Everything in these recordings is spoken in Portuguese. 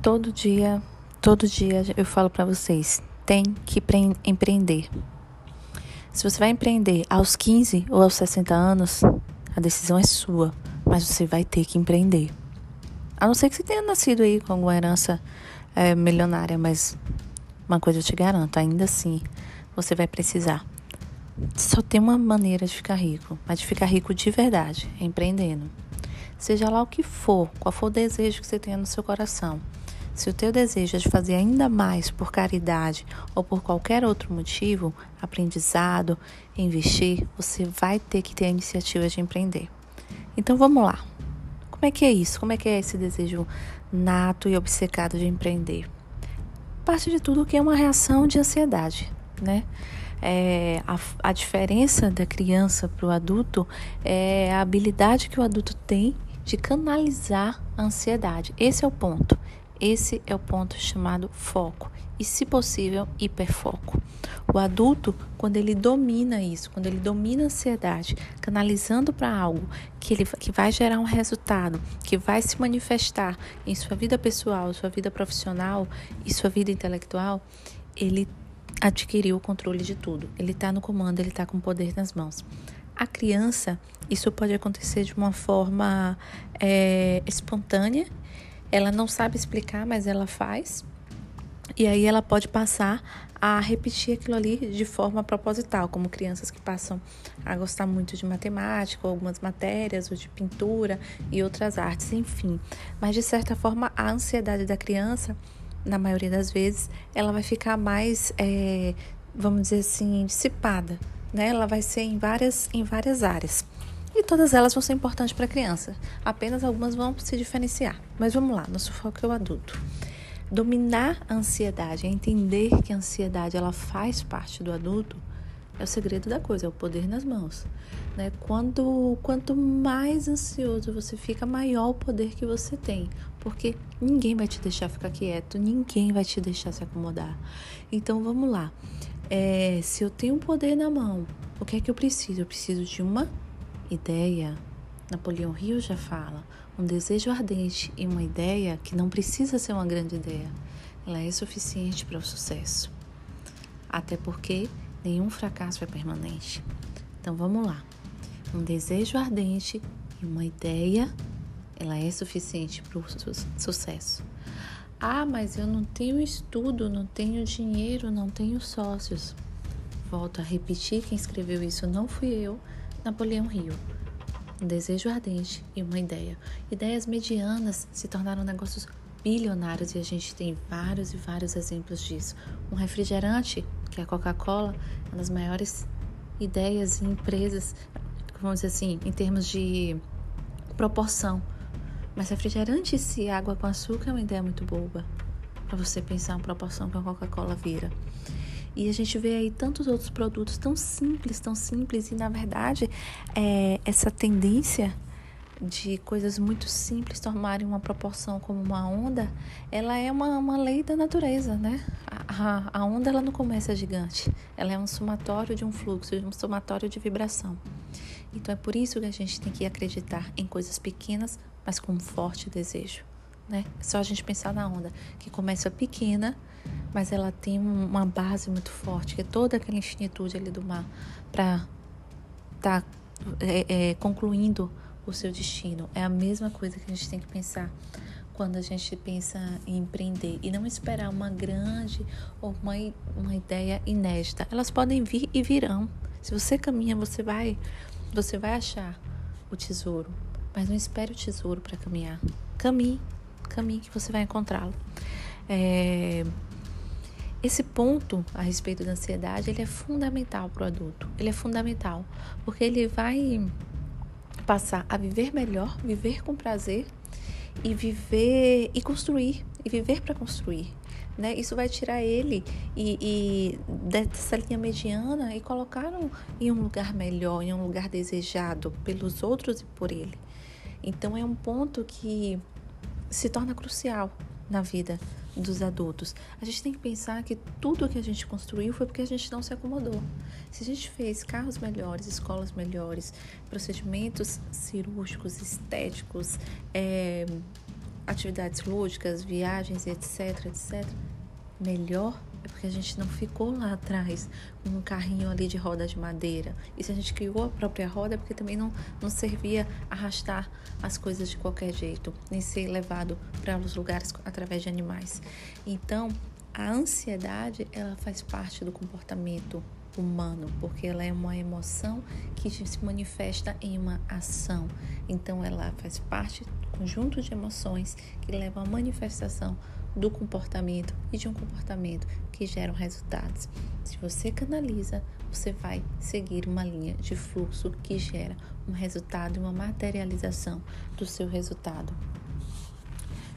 Todo dia, todo dia eu falo para vocês, tem que empreender. Se você vai empreender aos 15 ou aos 60 anos, a decisão é sua, mas você vai ter que empreender. A não ser que você tenha nascido aí com alguma herança é, milionária, mas uma coisa eu te garanto, ainda assim, você vai precisar. Só tem uma maneira de ficar rico, mas de ficar rico de verdade, empreendendo. Seja lá o que for, qual for o desejo que você tenha no seu coração. Se o teu desejo é de fazer ainda mais por caridade ou por qualquer outro motivo, aprendizado, investir, você vai ter que ter a iniciativa de empreender. Então vamos lá. Como é que é isso? Como é que é esse desejo nato e obcecado de empreender? Parte de tudo que é uma reação de ansiedade, né? É, a, a diferença da criança para o adulto é a habilidade que o adulto tem de canalizar a ansiedade. Esse é o ponto. Esse é o ponto chamado foco e, se possível, hiperfoco. O adulto, quando ele domina isso, quando ele domina a ansiedade, canalizando para algo que, ele, que vai gerar um resultado, que vai se manifestar em sua vida pessoal, sua vida profissional e sua vida intelectual, ele adquiriu o controle de tudo. Ele está no comando, ele está com o poder nas mãos. A criança, isso pode acontecer de uma forma é, espontânea, ela não sabe explicar, mas ela faz. E aí ela pode passar a repetir aquilo ali de forma proposital, como crianças que passam a gostar muito de matemática, algumas matérias, ou de pintura e outras artes, enfim. Mas de certa forma, a ansiedade da criança, na maioria das vezes, ela vai ficar mais, é, vamos dizer assim, dissipada né? Ela vai ser em várias, em várias áreas. E todas elas vão ser importantes para a criança. Apenas algumas vão se diferenciar. Mas vamos lá, nosso foco é o adulto. Dominar a ansiedade, entender que a ansiedade ela faz parte do adulto, é o segredo da coisa, é o poder nas mãos. Né? Quando, quanto mais ansioso você fica, maior o poder que você tem. Porque ninguém vai te deixar ficar quieto, ninguém vai te deixar se acomodar. Então vamos lá. É, se eu tenho poder na mão, o que é que eu preciso? Eu preciso de uma ideia. Napoleão Hill já fala: um desejo ardente e uma ideia que não precisa ser uma grande ideia. Ela é suficiente para o sucesso. Até porque nenhum fracasso é permanente. Então vamos lá. Um desejo ardente e uma ideia, ela é suficiente para o su sucesso. Ah, mas eu não tenho estudo, não tenho dinheiro, não tenho sócios. Volto a repetir: quem escreveu isso não fui eu, Napoleão Rio. Um desejo ardente e uma ideia. Ideias medianas se tornaram negócios bilionários e a gente tem vários e vários exemplos disso. Um refrigerante, que é a Coca-Cola, é uma das maiores ideias e empresas, vamos dizer assim, em termos de proporção mas refrigerante e água com açúcar é uma ideia muito boba para você pensar a proporção que a Coca-Cola vira. E a gente vê aí tantos outros produtos tão simples, tão simples, e na verdade é, essa tendência de coisas muito simples tomarem uma proporção como uma onda, ela é uma, uma lei da natureza, né? A, a, a onda ela não começa gigante, ela é um somatório de um fluxo, um somatório de vibração. Então é por isso que a gente tem que acreditar em coisas pequenas, mas com um forte desejo. Né? É só a gente pensar na onda, que começa pequena, mas ela tem uma base muito forte, que é toda aquela infinitude ali do mar, para estar tá, é, é, concluindo o seu destino. É a mesma coisa que a gente tem que pensar quando a gente pensa em empreender e não esperar uma grande ou uma, uma ideia inédita. Elas podem vir e virão. Se você caminha, você vai você vai achar o tesouro, mas não espere o tesouro para caminhar. Caminhe, caminhe que você vai encontrá-lo. É... Esse ponto a respeito da ansiedade, ele é fundamental para o adulto. Ele é fundamental, porque ele vai passar a viver melhor, viver com prazer e viver e construir, e viver para construir né? Isso vai tirar ele e, e dessa linha mediana e colocar em um lugar melhor, em um lugar desejado pelos outros e por ele. Então é um ponto que se torna crucial na vida dos adultos. A gente tem que pensar que tudo que a gente construiu foi porque a gente não se acomodou. Se a gente fez carros melhores, escolas melhores, procedimentos cirúrgicos, estéticos, é, atividades lúdicas, viagens, etc, etc, melhor é porque a gente não ficou lá atrás com um carrinho ali de roda de madeira. E se a gente criou a própria roda é porque também não, não servia arrastar as coisas de qualquer jeito, nem ser levado para os lugares através de animais. Então, a ansiedade, ela faz parte do comportamento humano, porque ela é uma emoção que se manifesta em uma ação. Então, ela faz parte do conjunto de emoções que levam à manifestação do comportamento e de um comportamento que geram resultados. Se você canaliza, você vai seguir uma linha de fluxo que gera um resultado e uma materialização do seu resultado.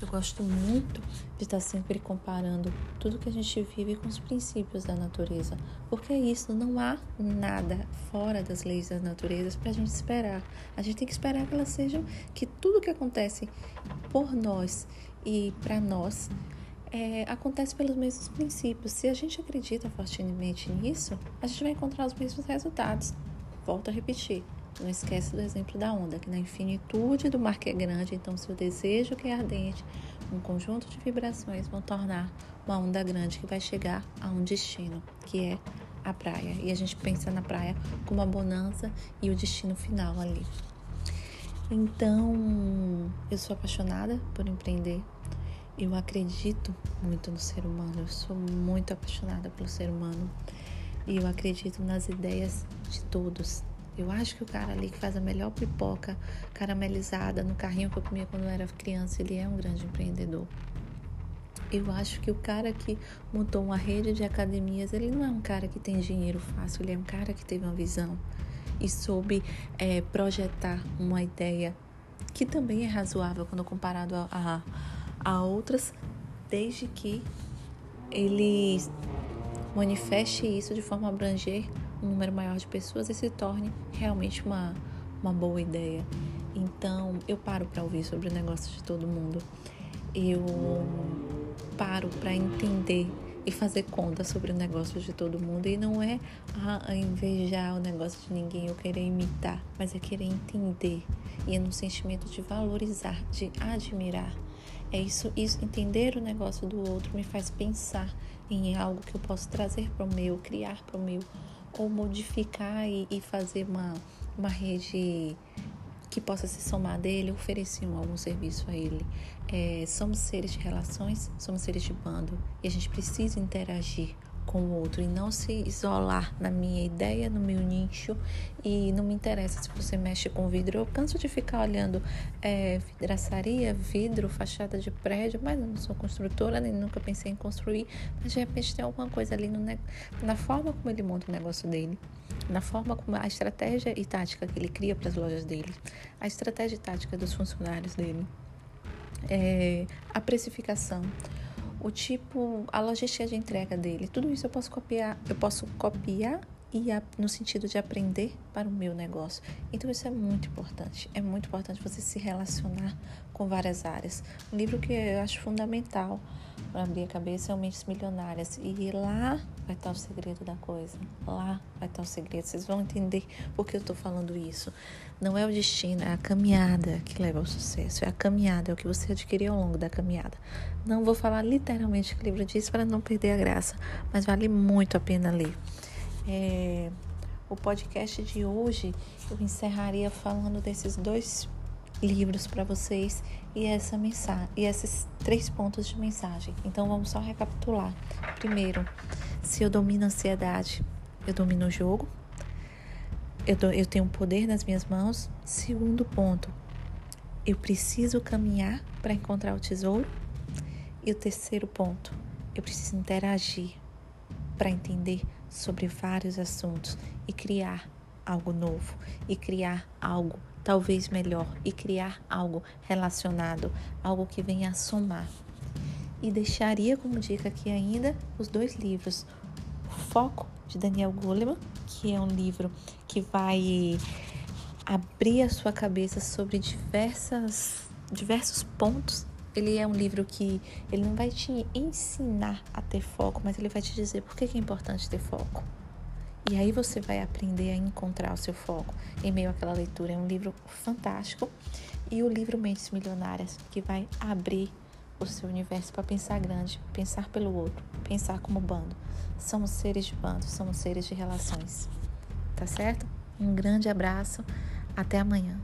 Eu gosto muito de estar sempre comparando tudo que a gente vive com os princípios da natureza, porque é isso, não há nada fora das leis da natureza para a gente esperar. A gente tem que esperar que elas sejam, que tudo que acontece por nós e para nós é, acontece pelos mesmos princípios. Se a gente acredita fortemente nisso, a gente vai encontrar os mesmos resultados. Volto a repetir. Não esquece do exemplo da onda, que na infinitude do mar que é grande, então seu desejo que é ardente, um conjunto de vibrações vão tornar uma onda grande que vai chegar a um destino, que é a praia. E a gente pensa na praia como a bonança e o destino final ali. Então, eu sou apaixonada por empreender. Eu acredito muito no ser humano. Eu sou muito apaixonada pelo ser humano. E eu acredito nas ideias de todos, eu acho que o cara ali que faz a melhor pipoca caramelizada no carrinho que eu comia quando eu era criança, ele é um grande empreendedor. Eu acho que o cara que montou uma rede de academias, ele não é um cara que tem dinheiro fácil, ele é um cara que teve uma visão e soube é, projetar uma ideia que também é razoável quando comparado a, a, a outras, desde que ele manifeste isso de forma a abranger um número maior de pessoas e se torne realmente uma, uma boa ideia. Então, eu paro para ouvir sobre o negócio de todo mundo. Eu paro para entender e fazer conta sobre o negócio de todo mundo. E não é a, invejar o negócio de ninguém ou querer imitar, mas é querer entender. E é no sentimento de valorizar, de admirar. É isso, isso, entender o negócio do outro me faz pensar em algo que eu posso trazer para o meu, criar para o meu, ou modificar e, e fazer uma, uma rede que possa se somar dele, oferecer algum serviço a ele. É, somos seres de relações, somos seres de bando e a gente precisa interagir com o outro e não se isolar na minha ideia, no meu nicho e não me interessa se você mexe com vidro. Eu canso de ficar olhando é, vidraçaria, vidro, fachada de prédio, mas eu não sou construtora, nem nunca pensei em construir, mas de repente tem alguma coisa ali no, na forma como ele monta o negócio dele, na forma como a estratégia e tática que ele cria para as lojas dele, a estratégia e tática dos funcionários dele, é, a precificação o tipo, a logística de entrega dele, tudo isso eu posso copiar, eu posso copiar e a, no sentido de aprender para o meu negócio. Então isso é muito importante. É muito importante você se relacionar com várias áreas. Um livro que eu acho fundamental para abrir a cabeça é o Mentes Milionárias. E lá vai estar o segredo da coisa. Lá vai estar o segredo. Vocês vão entender por que eu estou falando isso. Não é o destino, é a caminhada que leva ao sucesso. É a caminhada, é o que você adquiriu ao longo da caminhada. Não vou falar literalmente o que o livro diz para não perder a graça, mas vale muito a pena ler. É, o podcast de hoje eu encerraria falando desses dois livros para vocês e essa mensagem e esses três pontos de mensagem. Então vamos só recapitular. Primeiro, se eu domino a ansiedade, eu domino o jogo. Eu, do, eu tenho poder nas minhas mãos. Segundo ponto, eu preciso caminhar para encontrar o tesouro. E o terceiro ponto, eu preciso interagir para entender sobre vários assuntos e criar algo novo e criar algo talvez melhor e criar algo relacionado, algo que venha a somar. E deixaria como dica aqui ainda os dois livros. Foco de Daniel Goleman, que é um livro que vai abrir a sua cabeça sobre diversas diversos pontos ele é um livro que ele não vai te ensinar a ter foco, mas ele vai te dizer por que é importante ter foco. E aí você vai aprender a encontrar o seu foco em meio àquela leitura. É um livro fantástico. E o livro Mentes Milionárias, que vai abrir o seu universo para pensar grande, pensar pelo outro, pensar como bando. Somos seres de bando, somos seres de relações. Tá certo? Um grande abraço. Até amanhã.